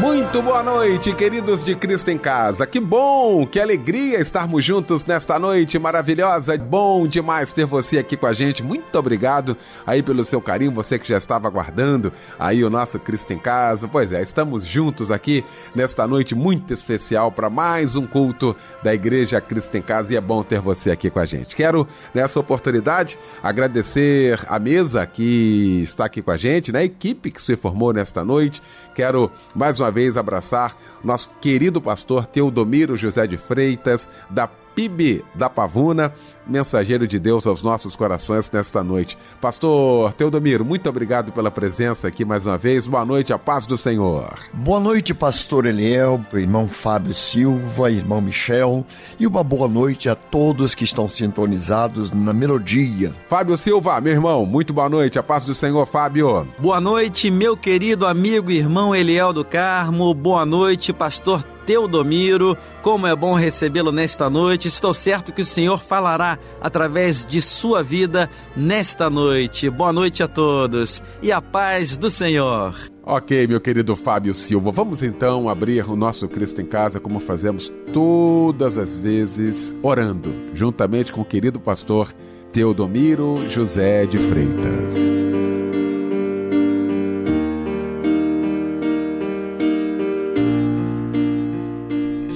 Muito boa noite, queridos de Cristo em Casa. Que bom, que alegria estarmos juntos nesta noite maravilhosa. Bom demais ter você aqui com a gente. Muito obrigado aí pelo seu carinho, você que já estava aguardando aí o nosso Cristo em Casa. Pois é, estamos juntos aqui nesta noite muito especial para mais um culto da Igreja Cristo em Casa e é bom ter você aqui com a gente. Quero nessa oportunidade agradecer a mesa que está aqui com a gente, né? A equipe que se formou nesta noite. Quero mais uma uma vez abraçar nosso querido pastor Teodomiro José de Freitas, da PIB da Pavuna, mensageiro de Deus aos nossos corações nesta noite. Pastor Teodomiro, muito obrigado pela presença aqui mais uma vez. Boa noite, a paz do Senhor. Boa noite, pastor Eliel, irmão Fábio Silva, irmão Michel, e uma boa noite a todos que estão sintonizados na melodia. Fábio Silva, meu irmão, muito boa noite, a paz do Senhor, Fábio. Boa noite, meu querido amigo e irmão Eliel do Carmo. Boa noite, pastor Teodomiro. Como é bom recebê-lo nesta noite. Estou certo que o Senhor falará através de sua vida nesta noite. Boa noite a todos e a paz do Senhor. Ok, meu querido Fábio Silva, vamos então abrir o nosso Cristo em Casa como fazemos todas as vezes, orando, juntamente com o querido pastor Teodomiro José de Freitas.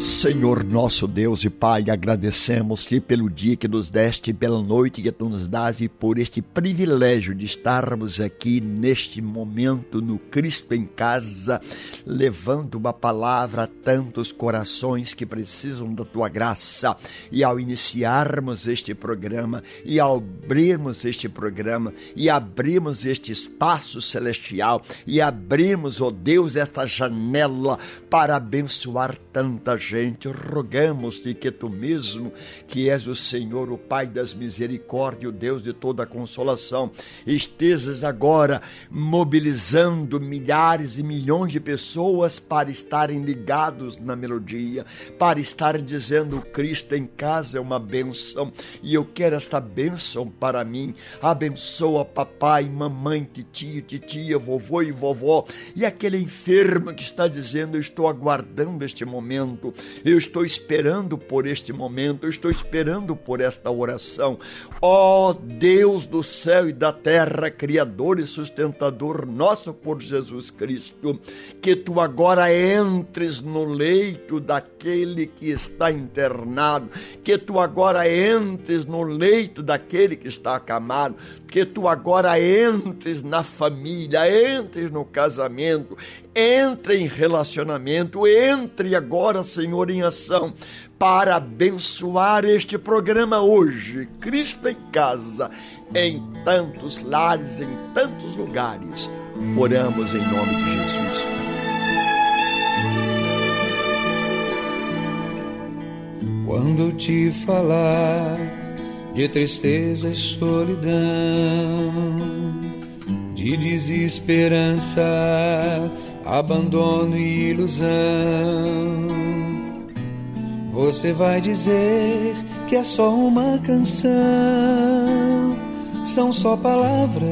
Senhor nosso Deus e Pai, agradecemos-te pelo dia que nos deste, pela noite que tu nos dás e por este privilégio de estarmos aqui neste momento no Cristo em casa, levando uma palavra a tantos corações que precisam da tua graça. E ao iniciarmos este programa e ao abrirmos este programa e abrirmos este espaço celestial e abrirmos, ó oh Deus, esta janela para abençoar tanta gente rogamos-te que tu mesmo, que és o Senhor, o Pai das misericórdias, o Deus de toda consolação, estejas agora mobilizando milhares e milhões de pessoas para estarem ligados na melodia, para estarem dizendo Cristo em casa é uma bênção e eu quero esta bênção para mim. Abençoa papai, mamãe, titio, titia, vovô e vovó e aquele enfermo que está dizendo eu estou aguardando este momento. Eu estou esperando por este momento, eu estou esperando por esta oração. Ó oh, Deus do céu e da terra, Criador e sustentador nosso por Jesus Cristo, que tu agora entres no leito daquele que está internado, que tu agora entres no leito daquele que está acamado, que tu agora entres na família, entres no casamento, entre em relacionamento, entre agora, Senhor, em ação para abençoar este programa hoje, Cristo em Casa, em tantos lares, em tantos lugares. Oramos em nome de Jesus. Quando te falar de tristeza e solidão, de desesperança, abandono e ilusão. Você vai dizer que é só uma canção, são só palavras.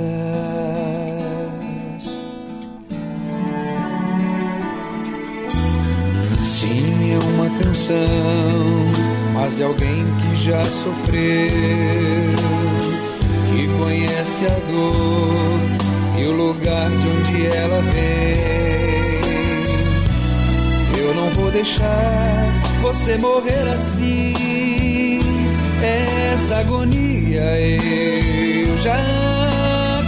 Sim, é uma canção, mas é alguém que já sofreu, que conhece a dor e o lugar de onde ela vem. Vou deixar você morrer assim. Essa agonia eu já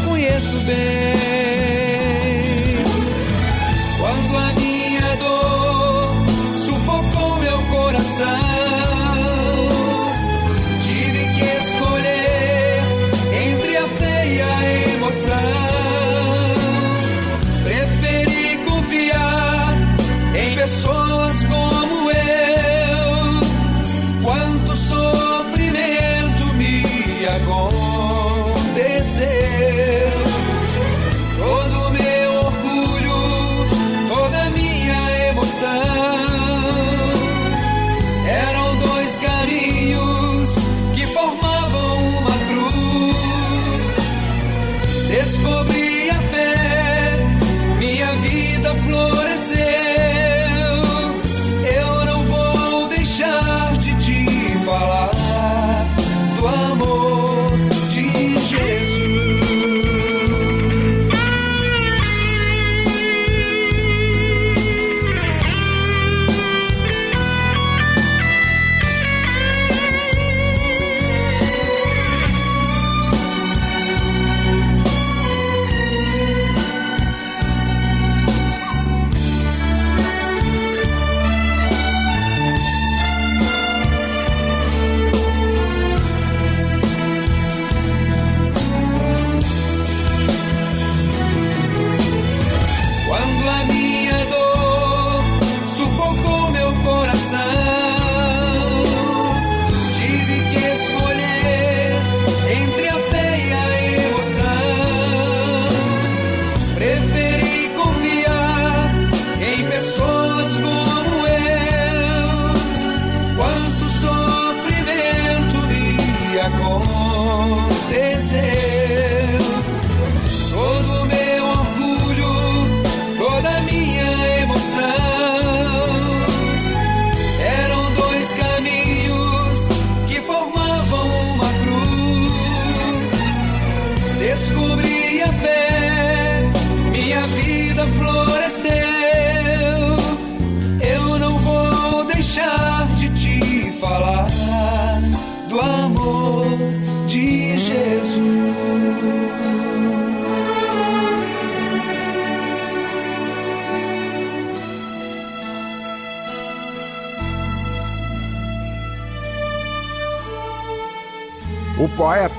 conheço bem.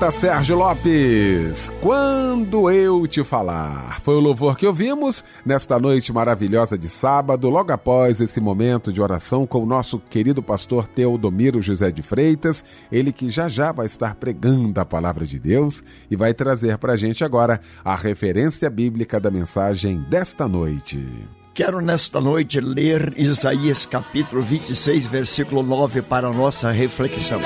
Poeta Sérgio Lopes. Quando eu te falar. Foi o louvor que ouvimos nesta noite maravilhosa de sábado, logo após esse momento de oração com o nosso querido pastor Teodomiro José de Freitas, ele que já já vai estar pregando a palavra de Deus e vai trazer para a gente agora a referência bíblica da mensagem desta noite. Quero nesta noite ler Isaías capítulo 26, versículo 9 para nossa reflexão.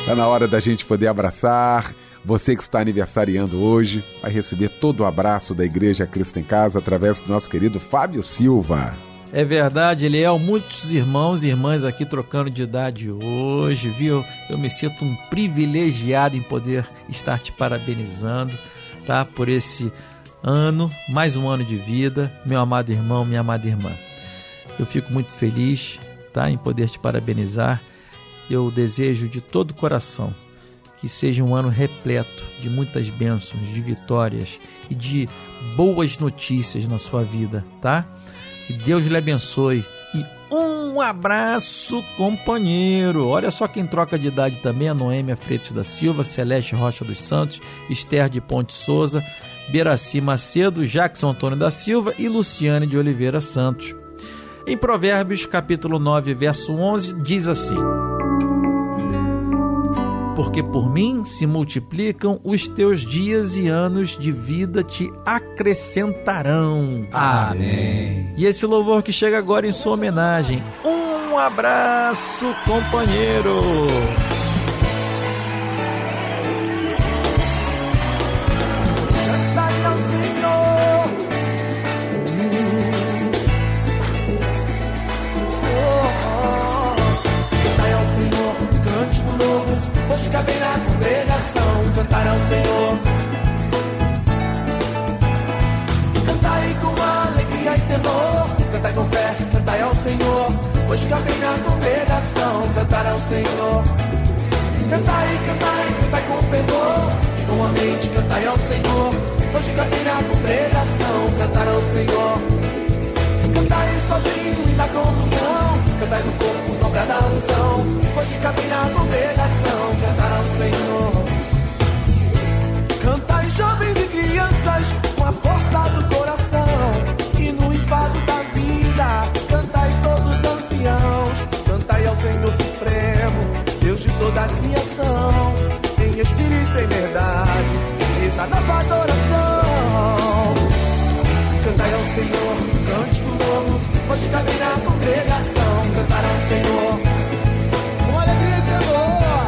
Está na hora da gente poder abraçar. Você que está aniversariando hoje vai receber todo o abraço da Igreja Cristo em Casa através do nosso querido Fábio Silva. É verdade, Eliel, muitos irmãos e irmãs aqui trocando de idade hoje, viu? Eu me sinto um privilegiado em poder estar te parabenizando, tá? Por esse ano, mais um ano de vida, meu amado irmão, minha amada irmã. Eu fico muito feliz, tá? Em poder te parabenizar eu desejo de todo o coração que seja um ano repleto de muitas bênçãos, de vitórias e de boas notícias na sua vida, tá? Que Deus lhe abençoe e um abraço, companheiro. Olha só quem troca de idade também: a Noêmia Freitas da Silva, Celeste Rocha dos Santos, Esther de Ponte Souza, Beraci Macedo, Jackson Antônio da Silva e Luciane de Oliveira Santos. Em Provérbios, capítulo 9, verso 11, diz assim: porque por mim se multiplicam os teus dias e anos de vida te acrescentarão. Amém. E esse louvor que chega agora em sua homenagem. Um abraço, companheiro. Senhor. Cantai, cantai, cantai com fervor, com a mente cantai ao Senhor. Hoje cabem na congregação, cantar ao Senhor. Cantai sozinho e na comunhão, Senhor, cante o novo, pode caber na congregação, cantar ao Senhor. Com alegria e temor,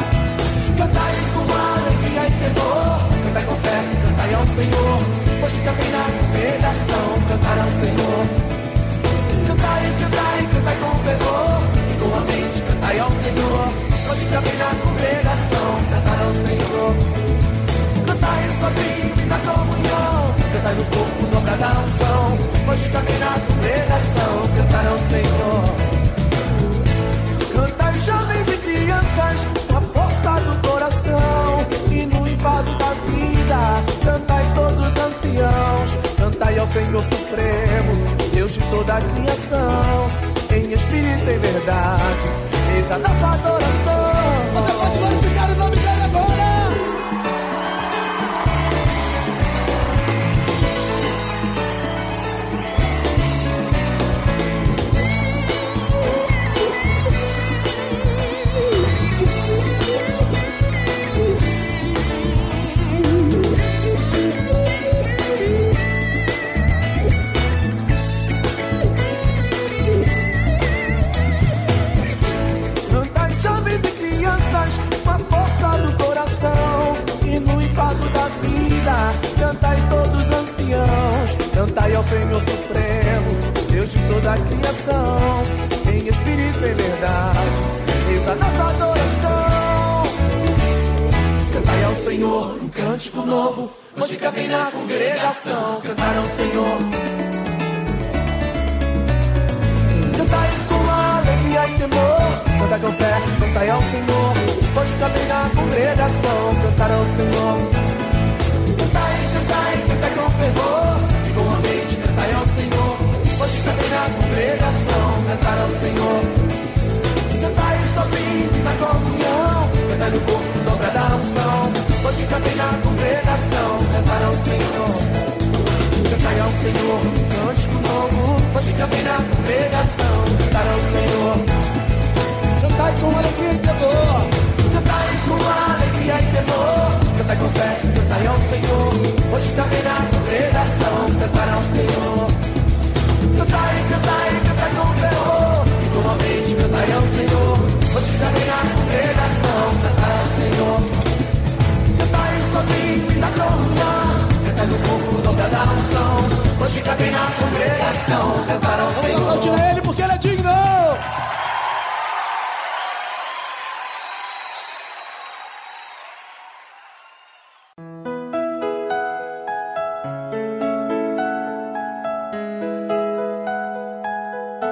cantai com alegria e temor cantai com fé, cantai ao Senhor. Hoje também na congregação, cantar ao Senhor. Cantai, cantai, cantai com fervor. E com a mente, cantai ao Senhor. Hoje também na congregação, cantar ao Senhor. Cantai sozinho e na comunhão. Cantai no corpo, dobra da unção. Hoje também na congregação, cantar ao Senhor. Cantai jovens e crianças com a força do coração e no embalo da vida. Cantai todos os anciãos, cantai ao Senhor Supremo, Deus de toda a criação. em espírito e verdade. Eis a nossa adoração. Você pode glorificar o nome dele agora. Cantai ao Senhor Supremo, Deus de toda a criação, em espírito e verdade. Eis a nossa adoração. Cantai ao Senhor um cântico novo, música bem na congregação. Cantar ao Senhor. Cantai com alegria e temor, cantai com fé, cantai ao Senhor. Pois cabem na congregação, cantar ao Senhor. Cantai, cantai, cantai com fervor, cantai ao Senhor. Pois cabem na congregação, cantar ao Senhor. Cantai sozinho e na comunhão, cantai no corpo dobra da unção. Pois cabem na congregação, cantar ao Senhor. Cantai ao Senhor cântico novo, pode caber na congregação. Cantar ao Senhor. Cantai com alegria e alegria e temor. Cantai com fé, cantai ao Senhor. Pode caber na congregação. Cantar ao Senhor. Cantai, cantai, cantai com temor. E com a mente, cantai ao Senhor. Pode caber na congregação. Cantar ao Senhor. Cantai sozinho e na comunhão. Cantai no corpo dobra da unção. Hoje cabe na congregação. Cantar ao Senhor. Vamos aplaudir ele porque ele é digno.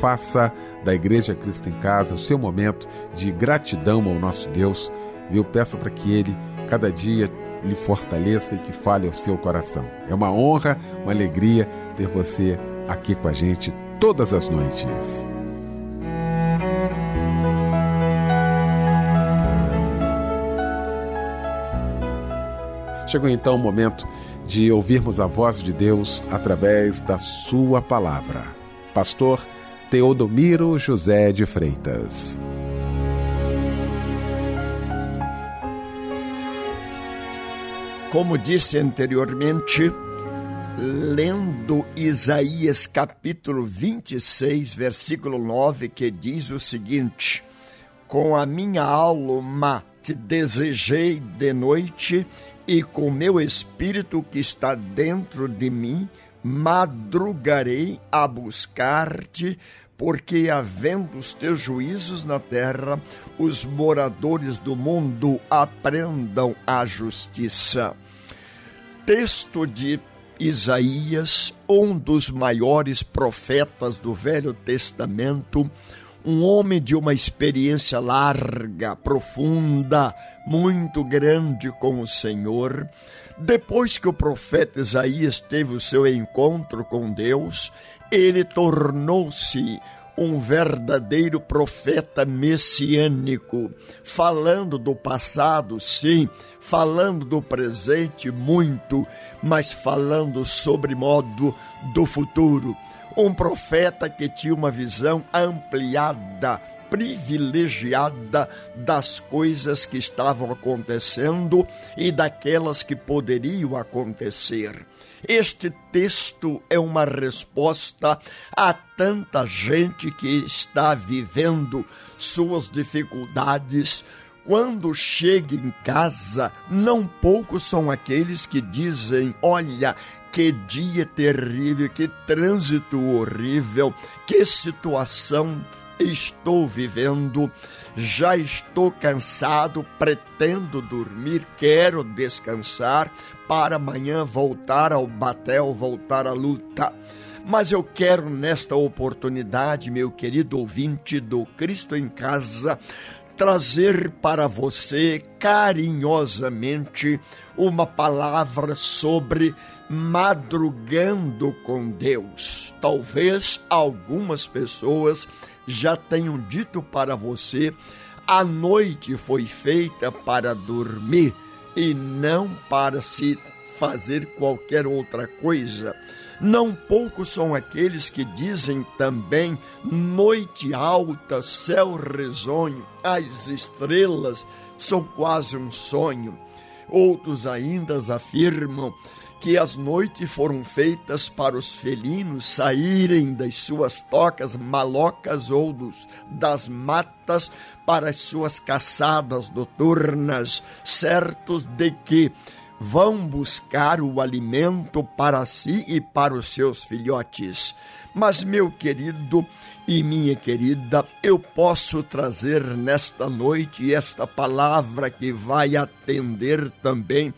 Faça da Igreja Cristo em Casa o seu momento de gratidão ao nosso Deus. Eu peço para que Ele, cada dia, lhe fortaleça e que fale ao seu coração. É uma honra, uma alegria ter você aqui com a gente todas as noites. Chegou então o momento de ouvirmos a voz de Deus através da Sua palavra. Pastor Teodomiro José de Freitas. Como disse anteriormente, lendo Isaías capítulo 26, versículo 9, que diz o seguinte: Com a minha alma te desejei de noite, e com meu espírito que está dentro de mim, madrugarei a buscar-te, porque havendo os teus juízos na terra, os moradores do mundo aprendam a justiça. Texto de Isaías, um dos maiores profetas do Velho Testamento, um homem de uma experiência larga, profunda, muito grande com o Senhor. Depois que o profeta Isaías teve o seu encontro com Deus, ele tornou-se um verdadeiro profeta messiânico, falando do passado, sim, falando do presente, muito, mas falando sobre modo do futuro. Um profeta que tinha uma visão ampliada, privilegiada das coisas que estavam acontecendo e daquelas que poderiam acontecer. Este texto é uma resposta a tanta gente que está vivendo suas dificuldades quando chega em casa, não poucos são aqueles que dizem: Olha, que dia terrível, que trânsito horrível, que situação estou vivendo. Já estou cansado, pretendo dormir, quero descansar para amanhã voltar ao batel, voltar à luta. Mas eu quero nesta oportunidade, meu querido ouvinte do Cristo em Casa, trazer para você carinhosamente uma palavra sobre madrugando com Deus. Talvez algumas pessoas já tenham dito para você: a noite foi feita para dormir e não para se fazer qualquer outra coisa. Não poucos são aqueles que dizem também noite alta, céu risonho, as estrelas são quase um sonho. Outros ainda afirmam que as noites foram feitas para os felinos saírem das suas tocas malocas ou dos, das matas para as suas caçadas noturnas, certos de que vão buscar o alimento para si e para os seus filhotes. Mas, meu querido e minha querida, eu posso trazer nesta noite esta palavra que vai atender também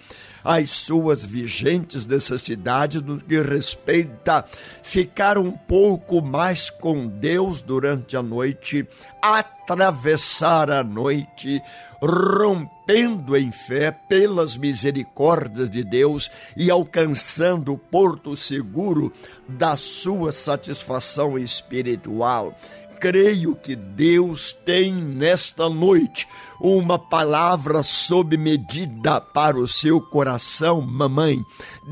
às suas vigentes necessidades no que respeita ficar um pouco mais com Deus durante a noite, atravessar a noite, rompendo em fé pelas misericórdias de Deus e alcançando o porto seguro da sua satisfação espiritual creio que Deus tem nesta noite uma palavra sob medida para o seu coração, mamãe.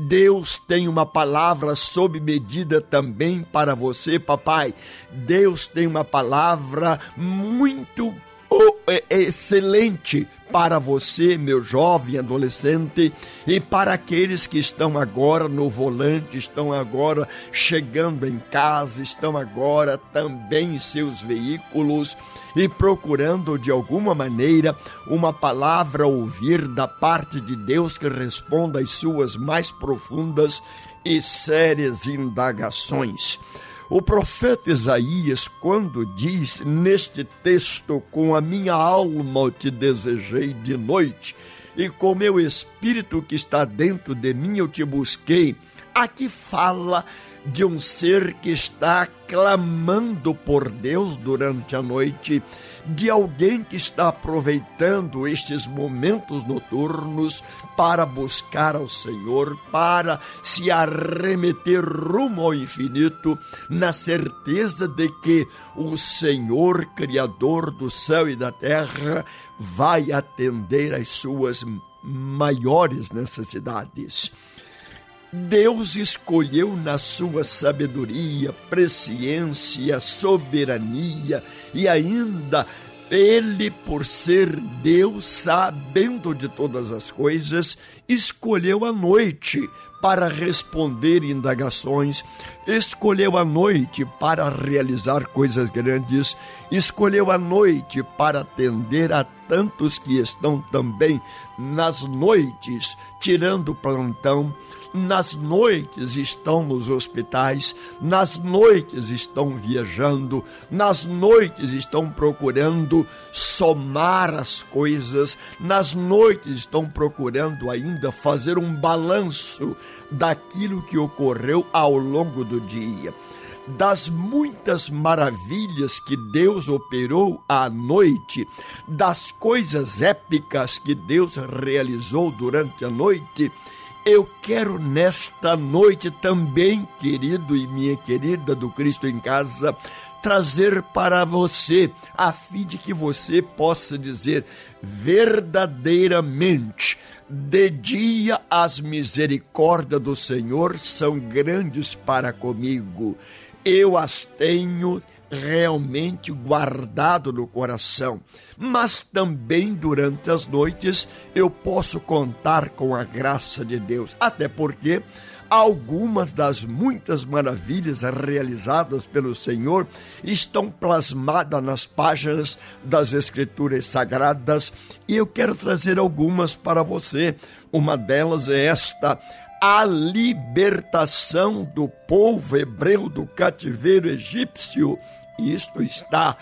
Deus tem uma palavra sob medida também para você, papai. Deus tem uma palavra muito excelente para você, meu jovem adolescente, e para aqueles que estão agora no volante, estão agora chegando em casa, estão agora também em seus veículos e procurando de alguma maneira uma palavra ouvir da parte de Deus que responda às suas mais profundas e sérias indagações. O profeta Isaías, quando diz neste texto: Com a minha alma eu te desejei de noite, e com meu espírito que está dentro de mim eu te busquei, aqui fala de um ser que está clamando por Deus durante a noite, de alguém que está aproveitando estes momentos noturnos para buscar ao Senhor, para se arremeter rumo ao infinito, na certeza de que o Senhor, Criador do céu e da terra, vai atender às suas maiores necessidades. Deus escolheu na sua sabedoria, presciência, soberania e ainda ele, por ser Deus, sabendo de todas as coisas, escolheu a noite para responder indagações, escolheu a noite para realizar coisas grandes, escolheu a noite para atender a tantos que estão também nas noites tirando plantão nas noites estão nos hospitais, nas noites estão viajando, nas noites estão procurando somar as coisas, nas noites estão procurando ainda fazer um balanço daquilo que ocorreu ao longo do dia. Das muitas maravilhas que Deus operou à noite, das coisas épicas que Deus realizou durante a noite, eu quero nesta noite também, querido e minha querida do Cristo em Casa, trazer para você, a fim de que você possa dizer verdadeiramente: de dia as misericórdias do Senhor são grandes para comigo, eu as tenho realmente guardado no coração, mas também durante as noites eu posso contar com a graça de Deus, até porque Algumas das muitas maravilhas realizadas pelo Senhor estão plasmadas nas páginas das Escrituras Sagradas e eu quero trazer algumas para você. Uma delas é esta: a libertação do povo hebreu do cativeiro egípcio. Isto está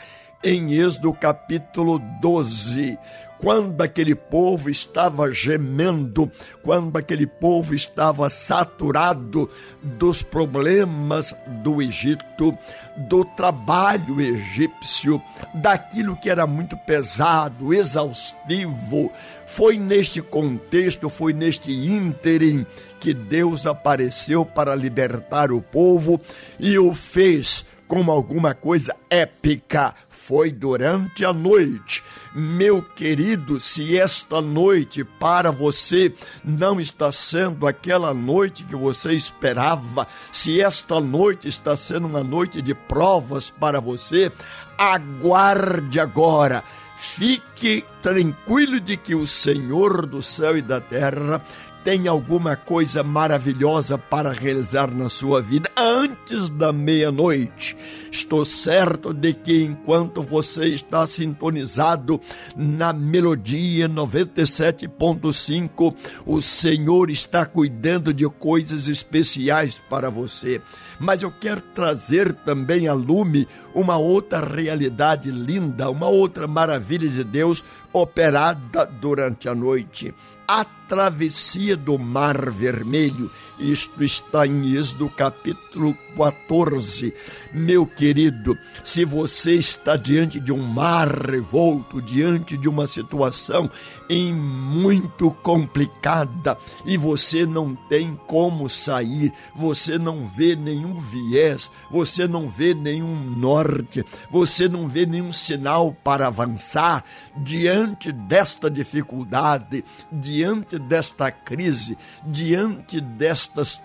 em Êxodo capítulo 12 quando aquele povo estava gemendo, quando aquele povo estava saturado dos problemas do Egito, do trabalho egípcio, daquilo que era muito pesado, exaustivo. Foi neste contexto, foi neste ínterim que Deus apareceu para libertar o povo e o fez como alguma coisa épica. Foi durante a noite meu querido, se esta noite para você não está sendo aquela noite que você esperava, se esta noite está sendo uma noite de provas para você, aguarde agora. Fique tranquilo de que o Senhor do céu e da terra tem alguma coisa maravilhosa para realizar na sua vida antes da meia-noite. Estou certo de que enquanto você está sintonizado na melodia 97.5, o Senhor está cuidando de coisas especiais para você. Mas eu quero trazer também a lume uma outra realidade linda, uma outra maravilha de Deus operada durante a noite travessia do Mar Vermelho. Isto está em Êxodo capítulo 14. Meu querido, se você está diante de um mar revolto, diante de uma situação em muito complicada e você não tem como sair, você não vê nenhum viés, você não vê nenhum norte, você não vê nenhum sinal para avançar diante desta dificuldade, diante desta crise, diante destas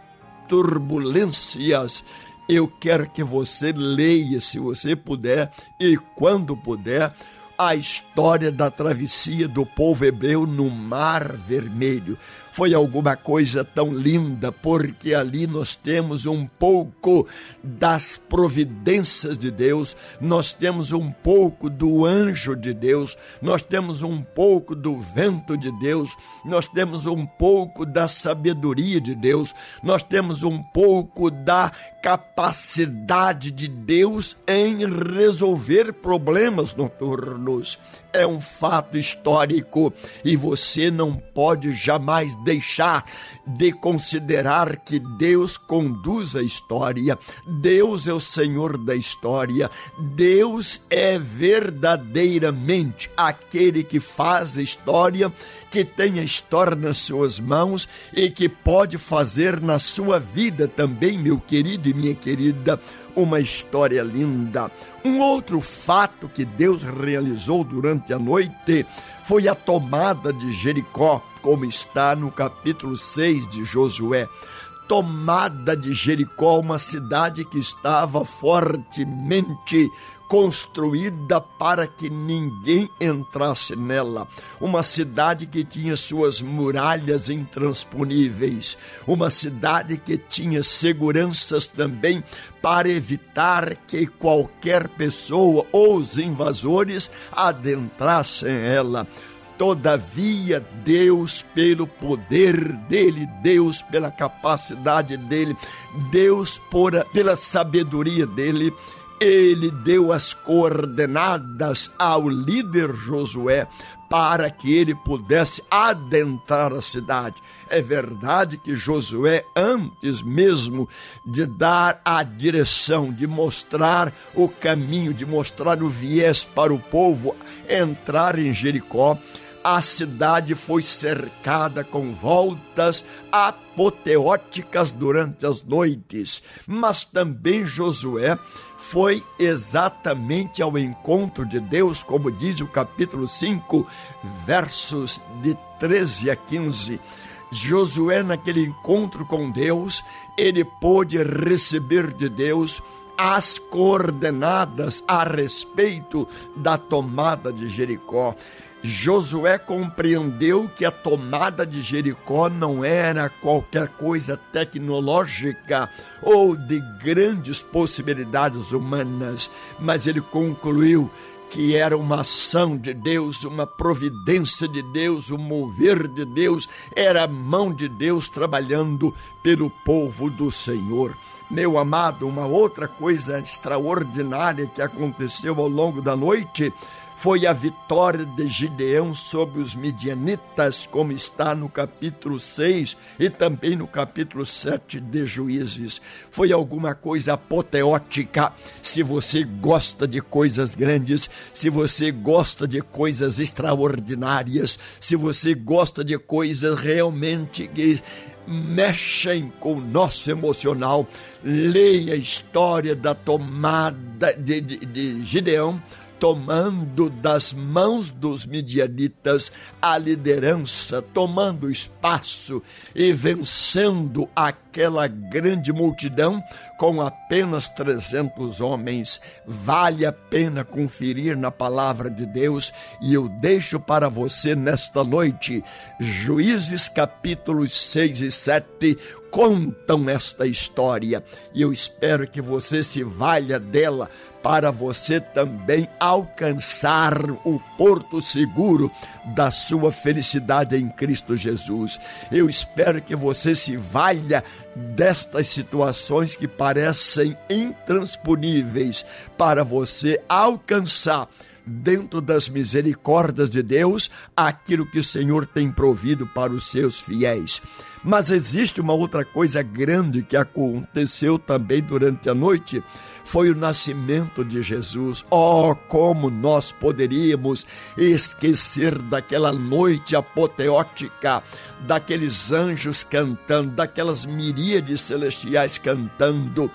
turbulências, eu quero que você leia, se você puder e quando puder, a história da travessia do povo hebreu no Mar Vermelho foi alguma coisa tão linda, porque ali nós temos um pouco das providências de Deus, nós temos um pouco do anjo de Deus, nós temos um pouco do vento de Deus, nós temos um pouco da sabedoria de Deus, nós temos um pouco da capacidade de Deus em resolver problemas noturnos é um fato histórico e você não pode jamais deixar de considerar que Deus conduz a história, Deus é o Senhor da história, Deus é verdadeiramente aquele que faz a história, que tem a história nas suas mãos e que pode fazer na sua vida também, meu querido e minha querida, uma história linda. Um outro fato que Deus realizou durante a noite foi a tomada de Jericó, como está no capítulo 6 de Josué. Tomada de Jericó, uma cidade que estava fortemente construída para que ninguém entrasse nela. Uma cidade que tinha suas muralhas intransponíveis. Uma cidade que tinha seguranças também para evitar que qualquer pessoa ou os invasores adentrassem ela. Todavia, Deus, pelo poder dele, Deus, pela capacidade dele, Deus, por, pela sabedoria dele, ele deu as coordenadas ao líder Josué para que ele pudesse adentrar a cidade. É verdade que Josué, antes mesmo de dar a direção, de mostrar o caminho, de mostrar o viés para o povo entrar em Jericó, a cidade foi cercada com voltas apoteóticas durante as noites, mas também Josué foi exatamente ao encontro de Deus, como diz o capítulo 5, versos de 13 a 15. Josué, naquele encontro com Deus, ele pôde receber de Deus as coordenadas a respeito da tomada de Jericó. Josué compreendeu que a tomada de Jericó não era qualquer coisa tecnológica ou de grandes possibilidades humanas, mas ele concluiu que era uma ação de Deus, uma providência de Deus, o um mover de Deus, era a mão de Deus trabalhando pelo povo do Senhor. Meu amado, uma outra coisa extraordinária que aconteceu ao longo da noite foi a vitória de Gideão sobre os midianitas, como está no capítulo 6 e também no capítulo 7 de Juízes. Foi alguma coisa apoteótica. Se você gosta de coisas grandes, se você gosta de coisas extraordinárias, se você gosta de coisas realmente que mexem com o nosso emocional. Leia a história da tomada de, de, de Gideão tomando das mãos dos midianitas a liderança, tomando espaço e vencendo aquela grande multidão com apenas 300 homens. Vale a pena conferir na palavra de Deus e eu deixo para você nesta noite Juízes capítulos 6 e 7 contam esta história e eu espero que você se valha dela para você também alcançar o porto seguro da sua felicidade em Cristo Jesus. Eu espero que você se valha destas situações que parecem intransponíveis para você alcançar dentro das misericórdias de Deus aquilo que o Senhor tem provido para os seus fiéis. Mas existe uma outra coisa grande que aconteceu também durante a noite, foi o nascimento de Jesus. Oh, como nós poderíamos esquecer daquela noite apoteótica, daqueles anjos cantando, daquelas miríades celestiais cantando,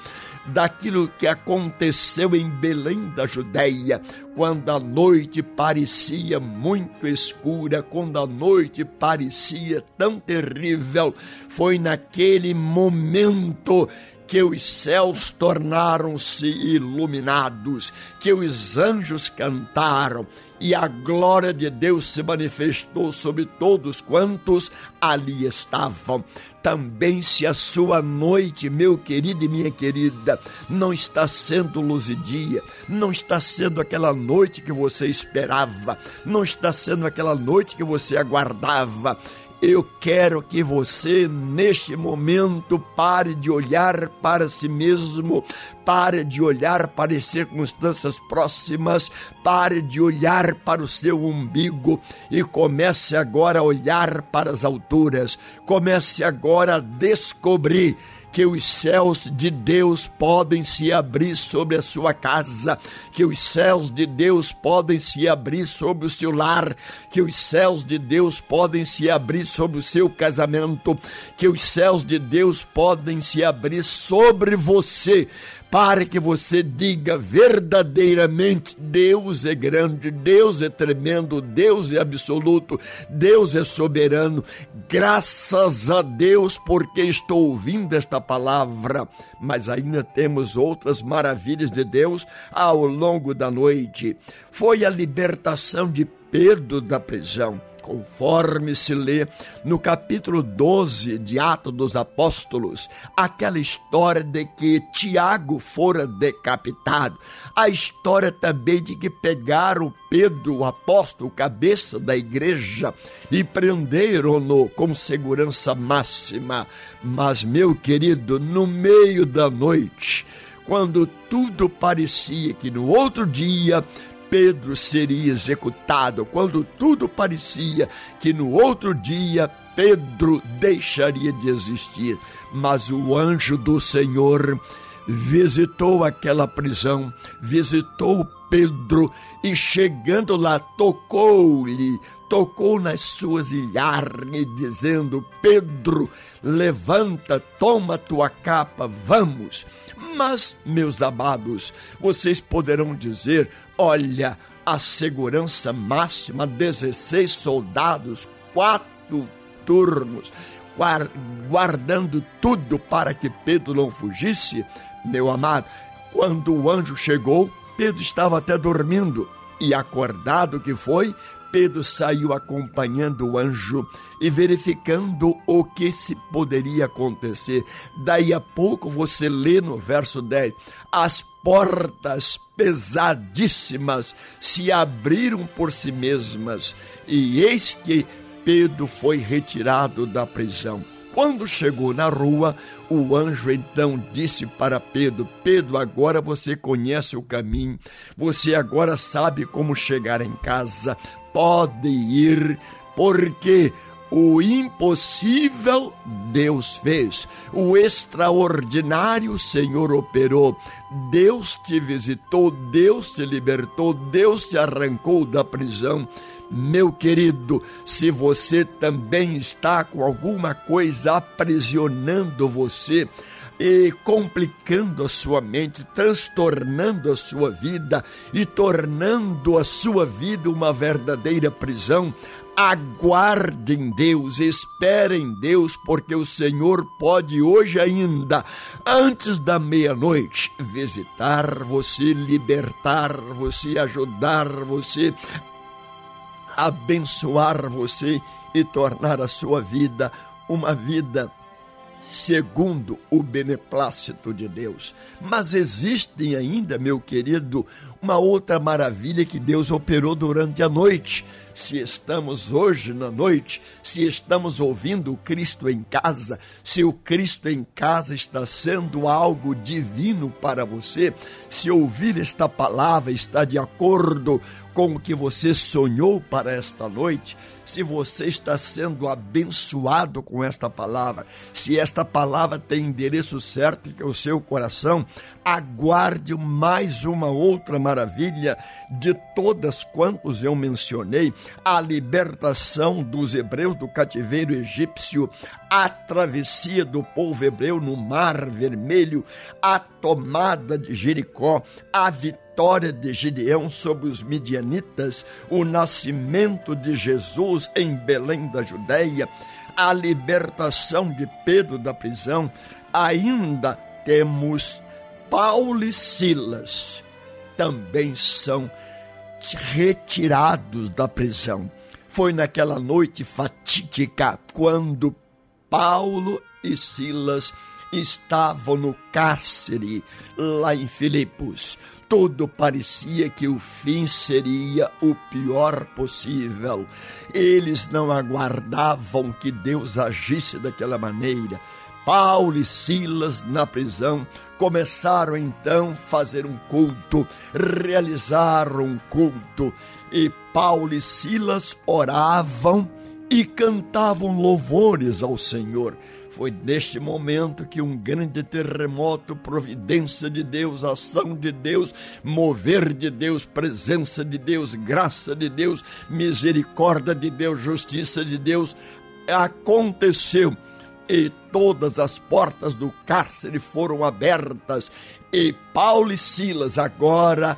daquilo que aconteceu em Belém da Judéia, quando a noite parecia muito escura, quando a noite parecia tão terrível, foi naquele momento que os céus tornaram-se iluminados, que os anjos cantaram e a glória de Deus se manifestou sobre todos quantos ali estavam. Também se a sua noite, meu querido e minha querida, não está sendo luz e dia, não está sendo aquela noite que você esperava, não está sendo aquela noite que você aguardava, eu quero que você, neste momento, pare de olhar para si mesmo, pare de olhar para as circunstâncias próximas, pare de olhar para o seu umbigo e comece agora a olhar para as alturas. Comece agora a descobrir que os céus de Deus podem se abrir sobre a sua casa, que os céus de Deus podem se abrir sobre o seu lar, que os céus de Deus podem se abrir sobre o seu casamento, que os céus de Deus podem se abrir sobre você para que você diga verdadeiramente: Deus é grande, Deus é tremendo, Deus é absoluto, Deus é soberano. Graças a Deus, porque estou ouvindo esta palavra, mas ainda temos outras maravilhas de Deus ao longo da noite. Foi a libertação de Pedro da prisão conforme se lê no capítulo 12 de Atos dos Apóstolos, aquela história de que Tiago fora decapitado, a história também de que pegaram Pedro, o apóstolo, cabeça da igreja, e prenderam-no com segurança máxima. Mas, meu querido, no meio da noite, quando tudo parecia que no outro dia Pedro seria executado, quando tudo parecia que no outro dia Pedro deixaria de existir. Mas o anjo do Senhor visitou aquela prisão, visitou Pedro e chegando lá tocou-lhe, tocou nas suas ilhargas, dizendo: Pedro, levanta, toma tua capa, vamos. Mas, meus amados, vocês poderão dizer: olha, a segurança máxima, 16 soldados, quatro turnos, guardando tudo para que Pedro não fugisse. Meu amado, Quando o anjo chegou, Pedro estava até dormindo e, acordado que foi, Pedro saiu acompanhando o anjo e verificando o que se poderia acontecer. Daí a pouco você lê no verso 10: as portas pesadíssimas se abriram por si mesmas, e eis que Pedro foi retirado da prisão. Quando chegou na rua, o anjo então disse para Pedro: Pedro, agora você conhece o caminho, você agora sabe como chegar em casa, pode ir, porque o impossível Deus fez, o extraordinário o Senhor operou. Deus te visitou, Deus te libertou, Deus te arrancou da prisão. Meu querido, se você também está com alguma coisa aprisionando você, e complicando a sua mente, transtornando a sua vida e tornando a sua vida uma verdadeira prisão. Aguarde em Deus, espere em Deus, porque o Senhor pode hoje ainda, antes da meia-noite, visitar você, libertar você, ajudar você, abençoar você e tornar a sua vida uma vida segundo o beneplácito de Deus. Mas existem ainda, meu querido, uma outra maravilha que Deus operou durante a noite. Se estamos hoje na noite, se estamos ouvindo o Cristo em casa, se o Cristo em casa está sendo algo divino para você, se ouvir esta palavra está de acordo com o que você sonhou para esta noite, se você está sendo abençoado com esta palavra, se esta palavra tem endereço certo que é o seu coração, aguarde mais uma outra maravilha de todas quantos eu mencionei, a libertação dos hebreus do cativeiro egípcio, a travessia do povo hebreu no Mar Vermelho, a tomada de Jericó, a vitória de Gideão sobre os midianitas, o nascimento de Jesus em Belém da Judéia, a libertação de Pedro da prisão, ainda temos Paulo e Silas. Também são retirados da prisão. Foi naquela noite fatídica quando Paulo e Silas estavam no cárcere lá em Filipos. Tudo parecia que o fim seria o pior possível. Eles não aguardavam que Deus agisse daquela maneira. Paulo e Silas na prisão começaram então a fazer um culto, realizaram um culto, e Paulo e Silas oravam e cantavam louvores ao Senhor. Foi neste momento que um grande terremoto, providência de Deus, ação de Deus, mover de Deus, presença de Deus, graça de Deus, misericórdia de Deus, justiça de Deus aconteceu e todas as portas do cárcere foram abertas, e Paulo e Silas agora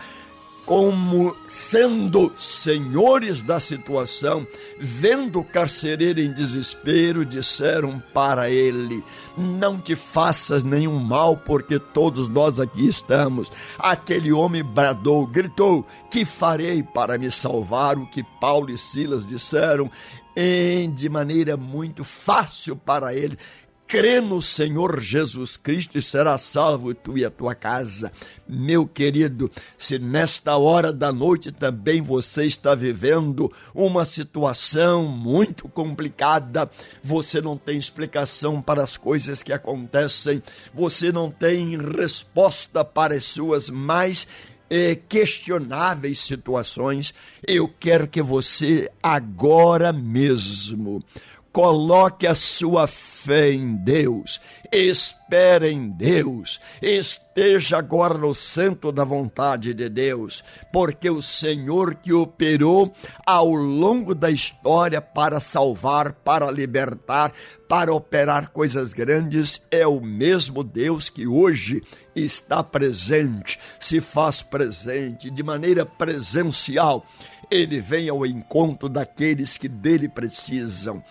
como sendo senhores da situação, vendo o carcereiro em desespero, disseram para ele: Não te faças nenhum mal, porque todos nós aqui estamos. Aquele homem bradou, gritou: Que farei para me salvar? O que Paulo e Silas disseram em, de maneira muito fácil para ele crê no Senhor Jesus Cristo e será salvo tu e a tua casa. Meu querido, se nesta hora da noite também você está vivendo uma situação muito complicada, você não tem explicação para as coisas que acontecem, você não tem resposta para as suas mais eh, questionáveis situações, eu quero que você agora mesmo Coloque a sua fé em Deus, espere em Deus, esteja agora no centro da vontade de Deus, porque o Senhor que operou ao longo da história para salvar, para libertar, para operar coisas grandes, é o mesmo Deus que hoje está presente, se faz presente de maneira presencial. Ele vem ao encontro daqueles que dele precisam.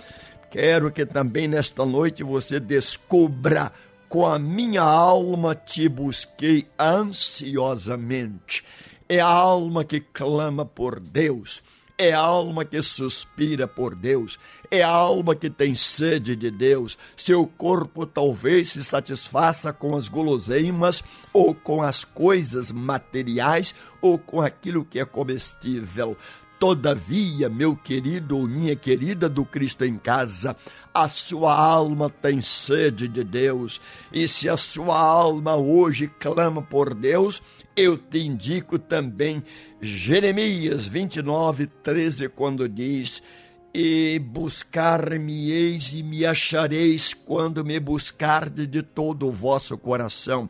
Quero que também nesta noite você descubra com a minha alma te busquei ansiosamente. É a alma que clama por Deus é a alma que suspira por Deus, é a alma que tem sede de Deus. Seu corpo talvez se satisfaça com as guloseimas ou com as coisas materiais ou com aquilo que é comestível. Todavia, meu querido ou minha querida do Cristo em casa, a sua alma tem sede de Deus, e se a sua alma hoje clama por Deus, eu te indico também Jeremias 29, 13, quando diz: E buscar-me-eis e me achareis quando me buscardes de todo o vosso coração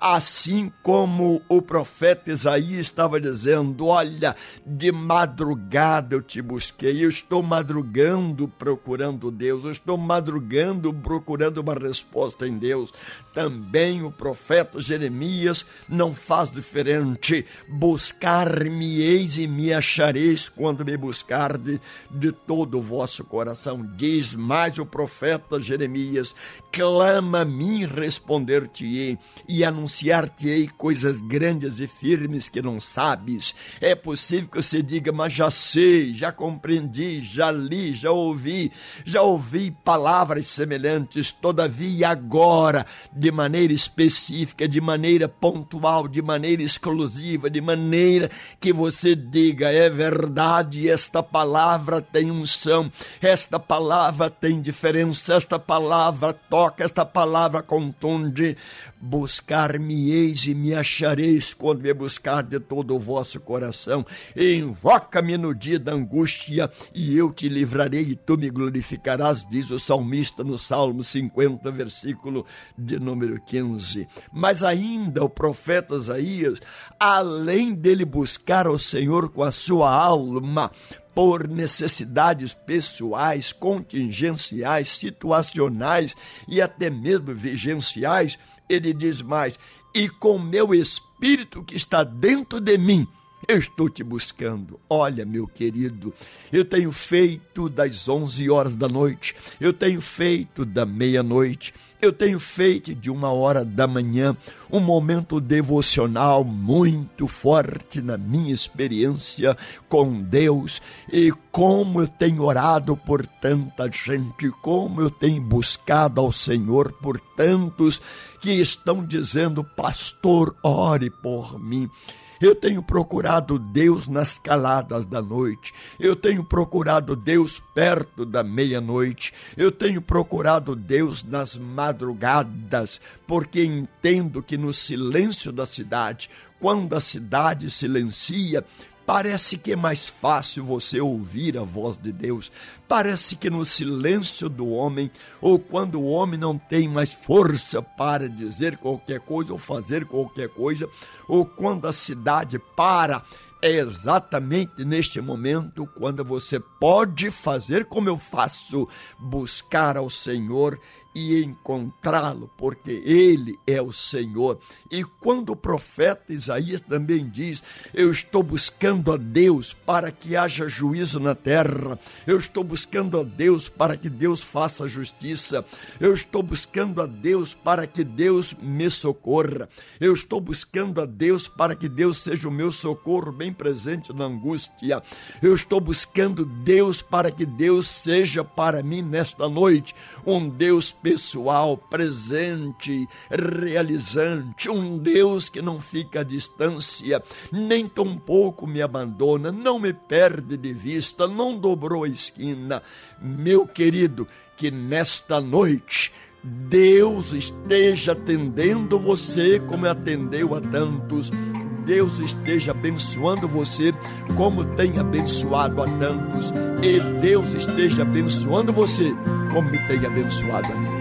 assim como o profeta Isaías estava dizendo: Olha, de madrugada eu te busquei, eu estou madrugando procurando Deus, eu estou madrugando procurando uma resposta em Deus. Também o profeta Jeremias não faz diferente. Buscar-me-eis e me achareis quando me buscardes de todo o vosso coração. Diz mais o profeta Jeremias: clama a mim, responder-te-ei e anunciar anunciar-te-ei coisas grandes e firmes que não sabes. É possível que você diga, mas já sei, já compreendi, já li, já ouvi, já ouvi palavras semelhantes, todavia agora, de maneira específica, de maneira pontual, de maneira exclusiva, de maneira que você diga, é verdade, esta palavra tem unção, esta palavra tem diferença, esta palavra toca, esta palavra contunde. Buscar Buscar-me-eis e me achareis quando me buscar de todo o vosso coração. Invoca-me no dia da angústia e eu te livrarei e tu me glorificarás, diz o salmista no Salmo 50, versículo de número 15. Mas ainda o profeta Isaías, além dele buscar o Senhor com a sua alma, por necessidades pessoais, contingenciais, situacionais e até mesmo vigenciais, ele diz mais: e com meu espírito que está dentro de mim, eu estou te buscando. Olha, meu querido, eu tenho feito das 11 horas da noite, eu tenho feito da meia-noite, eu tenho feito de uma hora da manhã um momento devocional muito forte na minha experiência com Deus e como eu tenho orado por tanta gente, como eu tenho buscado ao Senhor por tantos que estão dizendo: Pastor, ore por mim. Eu tenho procurado Deus nas caladas da noite. Eu tenho procurado Deus perto da meia-noite. Eu tenho procurado Deus nas madrugadas, porque entendo que no silêncio da cidade, quando a cidade silencia, Parece que é mais fácil você ouvir a voz de Deus. Parece que no silêncio do homem, ou quando o homem não tem mais força para dizer qualquer coisa ou fazer qualquer coisa, ou quando a cidade para, é exatamente neste momento quando você pode fazer como eu faço, buscar ao Senhor e encontrá-lo, porque ele é o Senhor. E quando o profeta Isaías também diz: Eu estou buscando a Deus para que haja juízo na terra, eu estou buscando a Deus para que Deus faça justiça, eu estou buscando a Deus para que Deus me socorra, eu estou buscando a Deus para que Deus seja o meu socorro bem presente na angústia, eu estou buscando Deus para que Deus seja para mim nesta noite um Deus pessoal, presente, realizante, um Deus que não fica à distância, nem tampouco me abandona, não me perde de vista, não dobrou a esquina. Meu querido, que nesta noite Deus esteja atendendo você como atendeu a tantos. Deus esteja abençoando você como tem abençoado a tantos. E Deus esteja abençoando você como me abençoado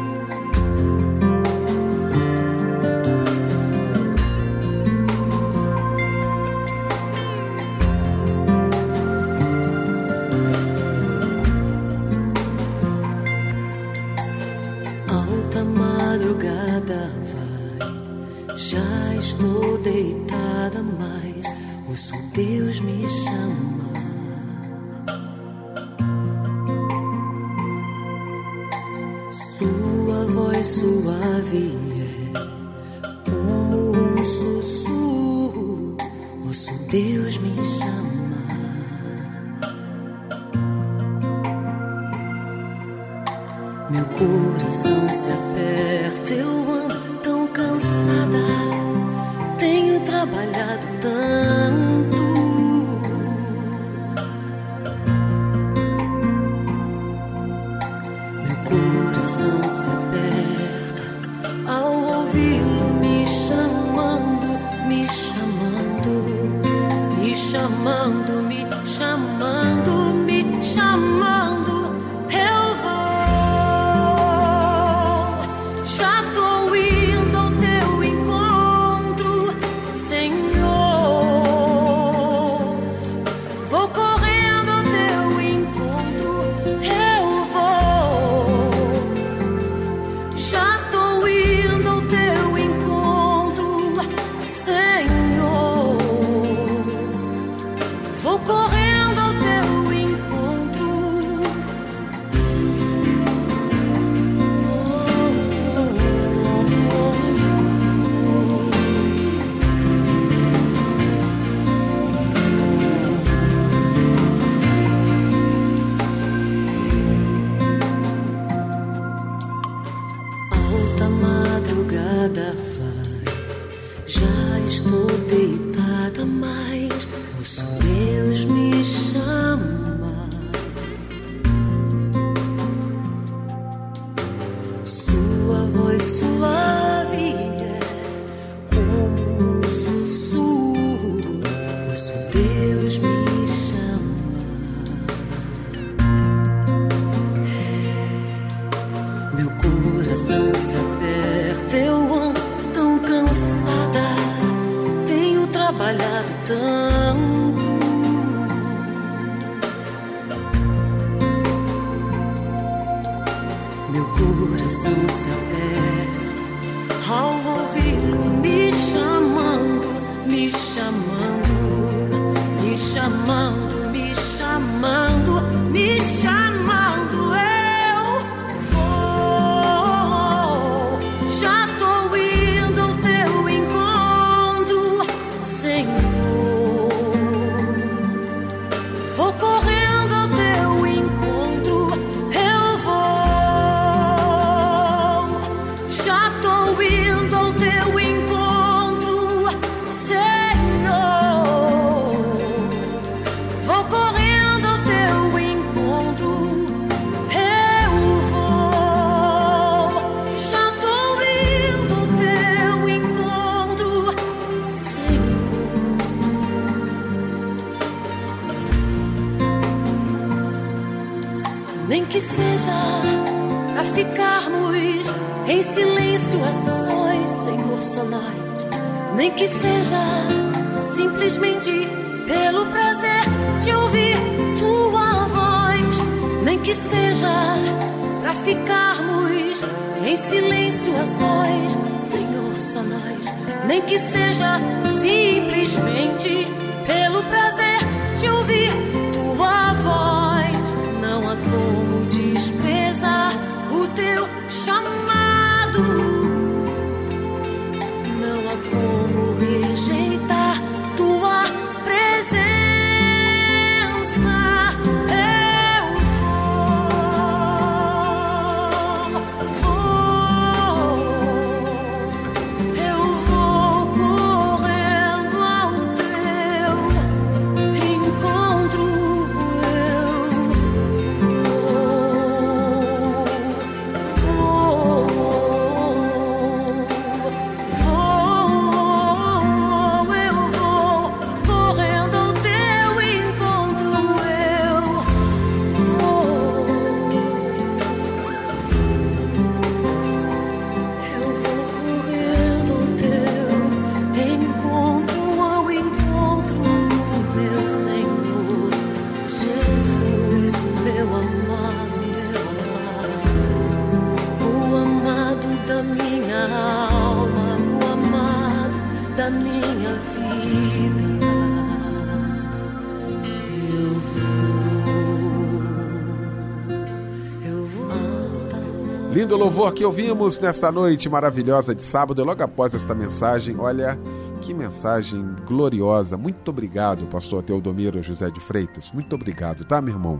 que seja para ficarmos em silêncio a sós, Senhor, só nós. Nem que seja simplesmente pelo prazer de ouvir tua voz. Não há como desprezar o teu chamado. Lindo louvor que ouvimos nesta noite maravilhosa de sábado, logo após esta mensagem. Olha, que mensagem gloriosa. Muito obrigado, pastor Teodomiro José de Freitas. Muito obrigado, tá, meu irmão?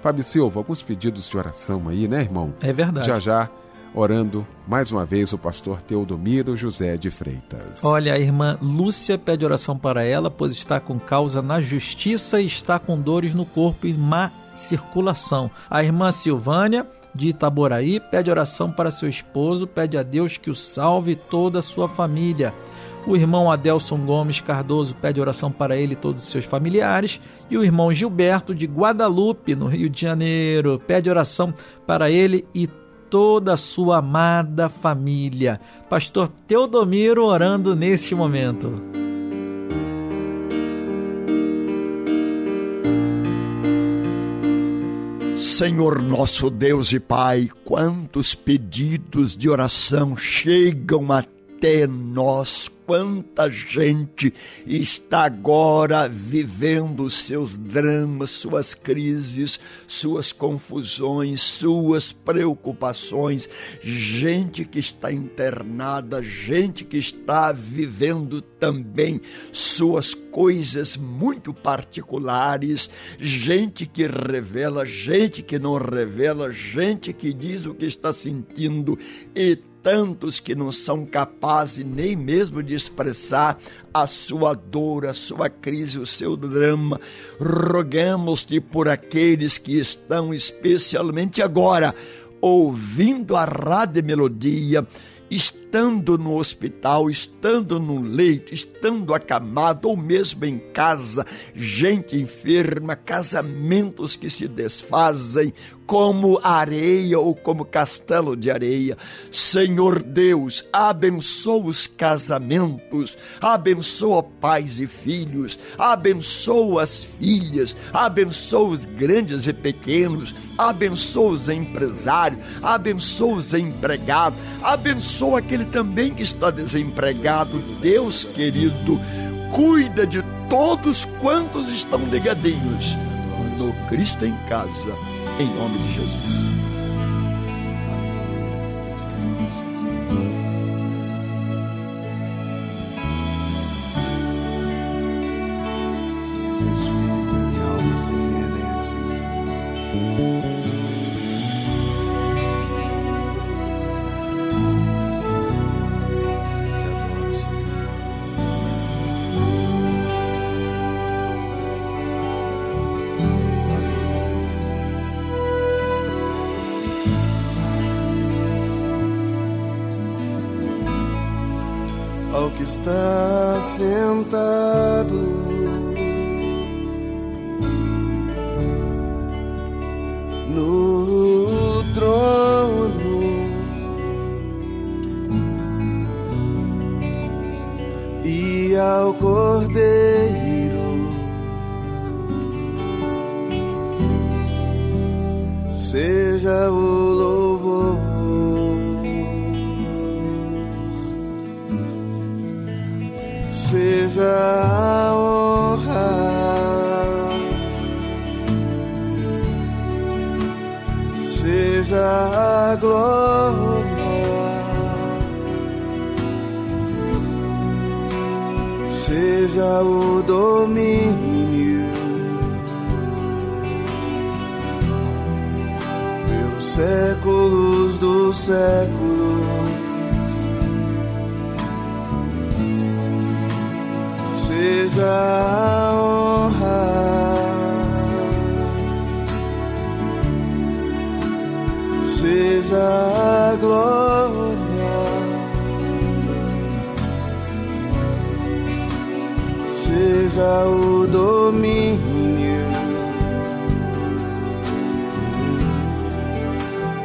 Fábio Silva, alguns pedidos de oração aí, né, irmão? É verdade. Já já orando mais uma vez o pastor Teodomiro José de Freitas. Olha, a irmã Lúcia pede oração para ela, pois está com causa na justiça e está com dores no corpo e má circulação. A irmã Silvânia de Itaboraí pede oração para seu esposo, pede a Deus que o salve toda a sua família. O irmão Adelson Gomes Cardoso pede oração para ele e todos os seus familiares. E o irmão Gilberto de Guadalupe, no Rio de Janeiro, pede oração para ele e toda a sua amada família. Pastor Teodomiro orando neste momento. Senhor nosso Deus e Pai, quantos pedidos de oração chegam até nós quanta gente está agora vivendo seus dramas, suas crises, suas confusões, suas preocupações, gente que está internada, gente que está vivendo também suas coisas muito particulares, gente que revela, gente que não revela, gente que diz o que está sentindo e tantos que não são capazes nem mesmo de expressar a sua dor, a sua crise, o seu drama. Rogamos-te por aqueles que estão especialmente agora ouvindo a rádio melodia estando no hospital, estando no leito, estando acamado ou mesmo em casa, gente enferma, casamentos que se desfazem como areia ou como castelo de areia. Senhor Deus, abençoa os casamentos, abençoa pais e filhos, abençoa as filhas, abençoa os grandes e pequenos, abençoa os empresários, abençoa os empregados, abençoa aquele também que está desempregado. Deus querido, cuida de todos quantos estão ligadinhos no Cristo em casa, em nome de Jesus.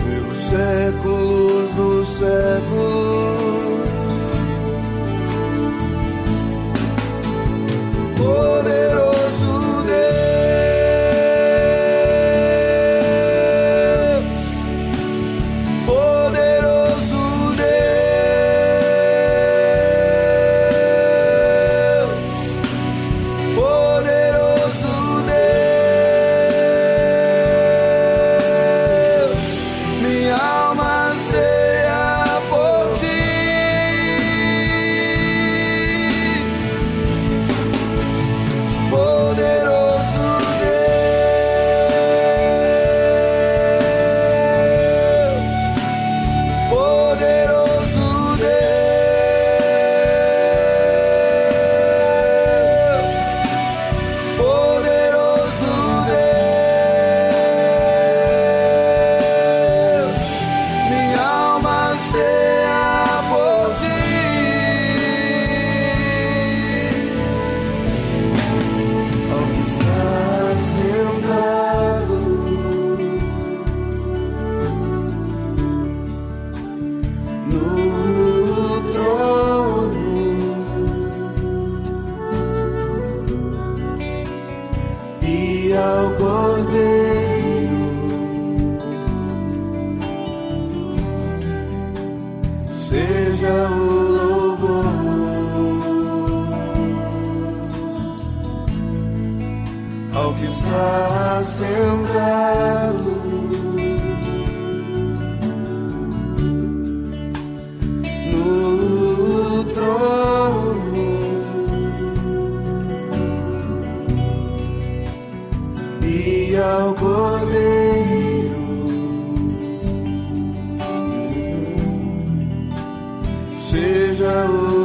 Pelos séculos dos séculos. go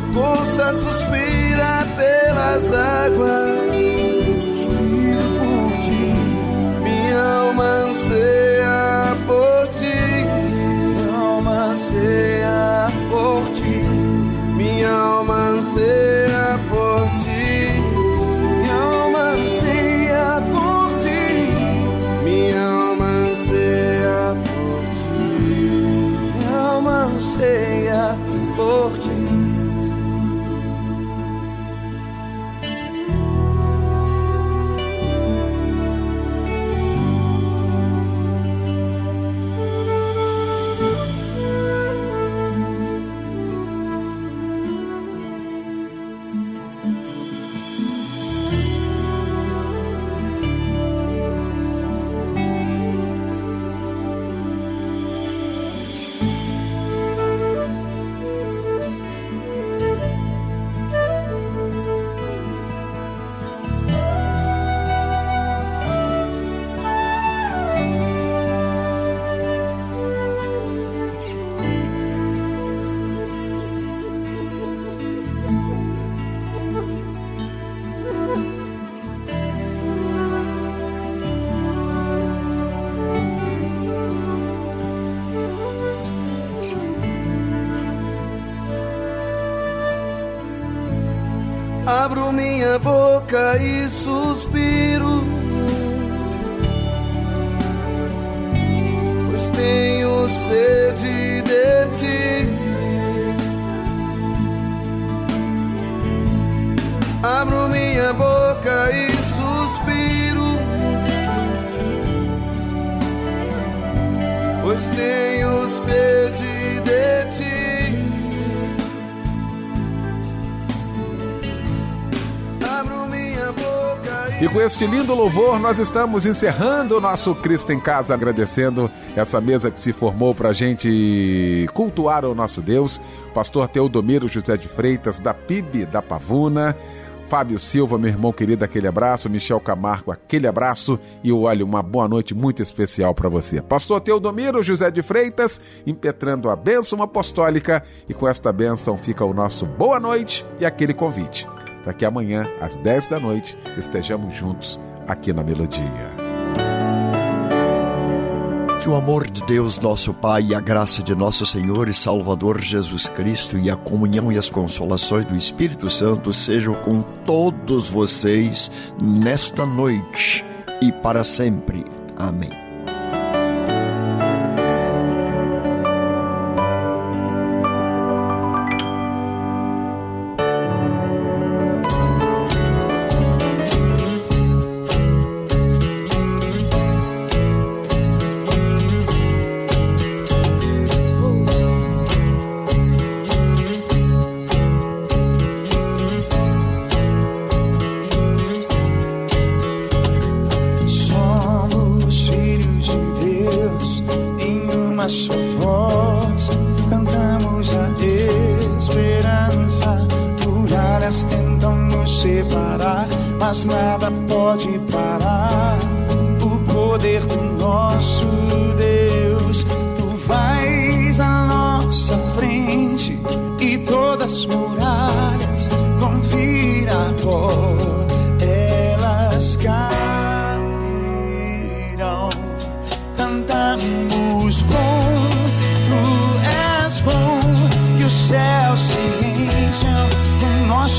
Uma poça suspira pelas águas. E com este lindo louvor, nós estamos encerrando o nosso Cristo em Casa, agradecendo essa mesa que se formou para a gente cultuar o nosso Deus. Pastor Teodomiro José de Freitas, da PIB da Pavuna. Fábio Silva, meu irmão querido, aquele abraço. Michel Camargo, aquele abraço. E olha, uma boa noite muito especial para você. Pastor Teodomiro José de Freitas, impetrando a bênção apostólica. E com esta bênção fica o nosso boa noite e aquele convite para que amanhã, às 10 da noite, estejamos juntos aqui na Melodia. Que o amor de Deus, nosso Pai, e a graça de nosso Senhor e Salvador Jesus Cristo e a comunhão e as consolações do Espírito Santo sejam com todos vocês nesta noite e para sempre. Amém.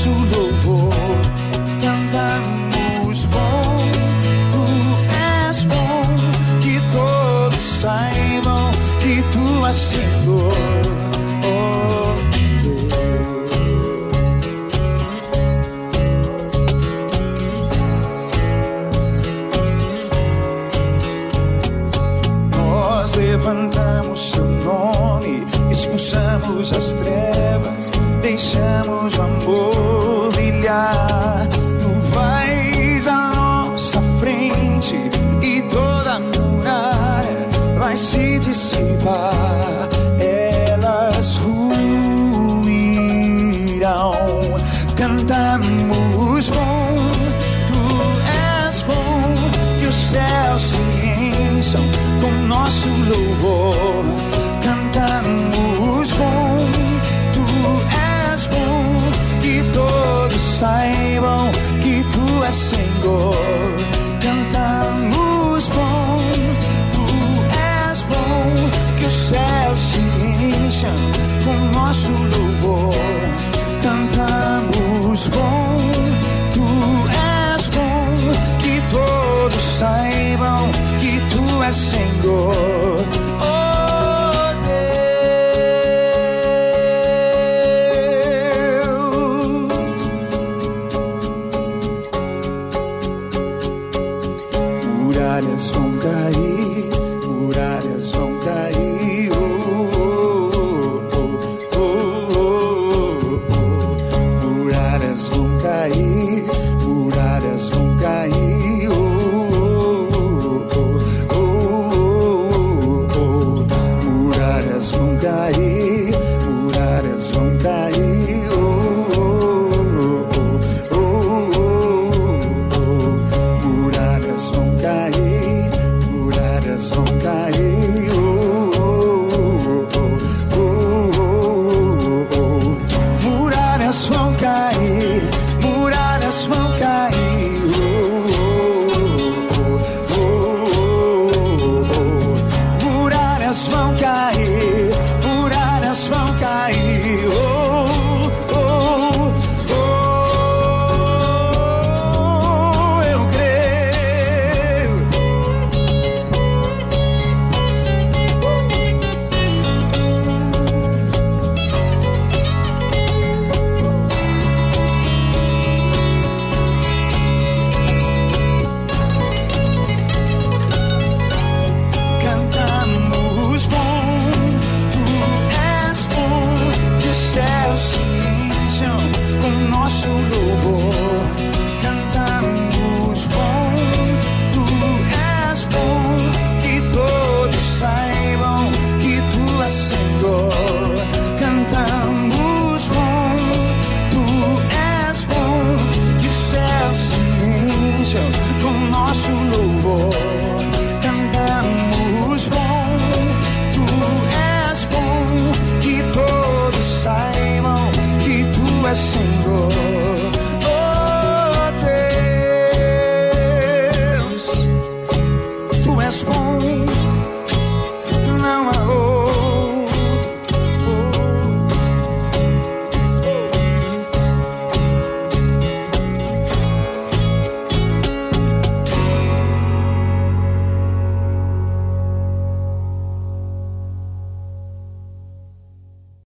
Com nosso dissipar. Muralhas vão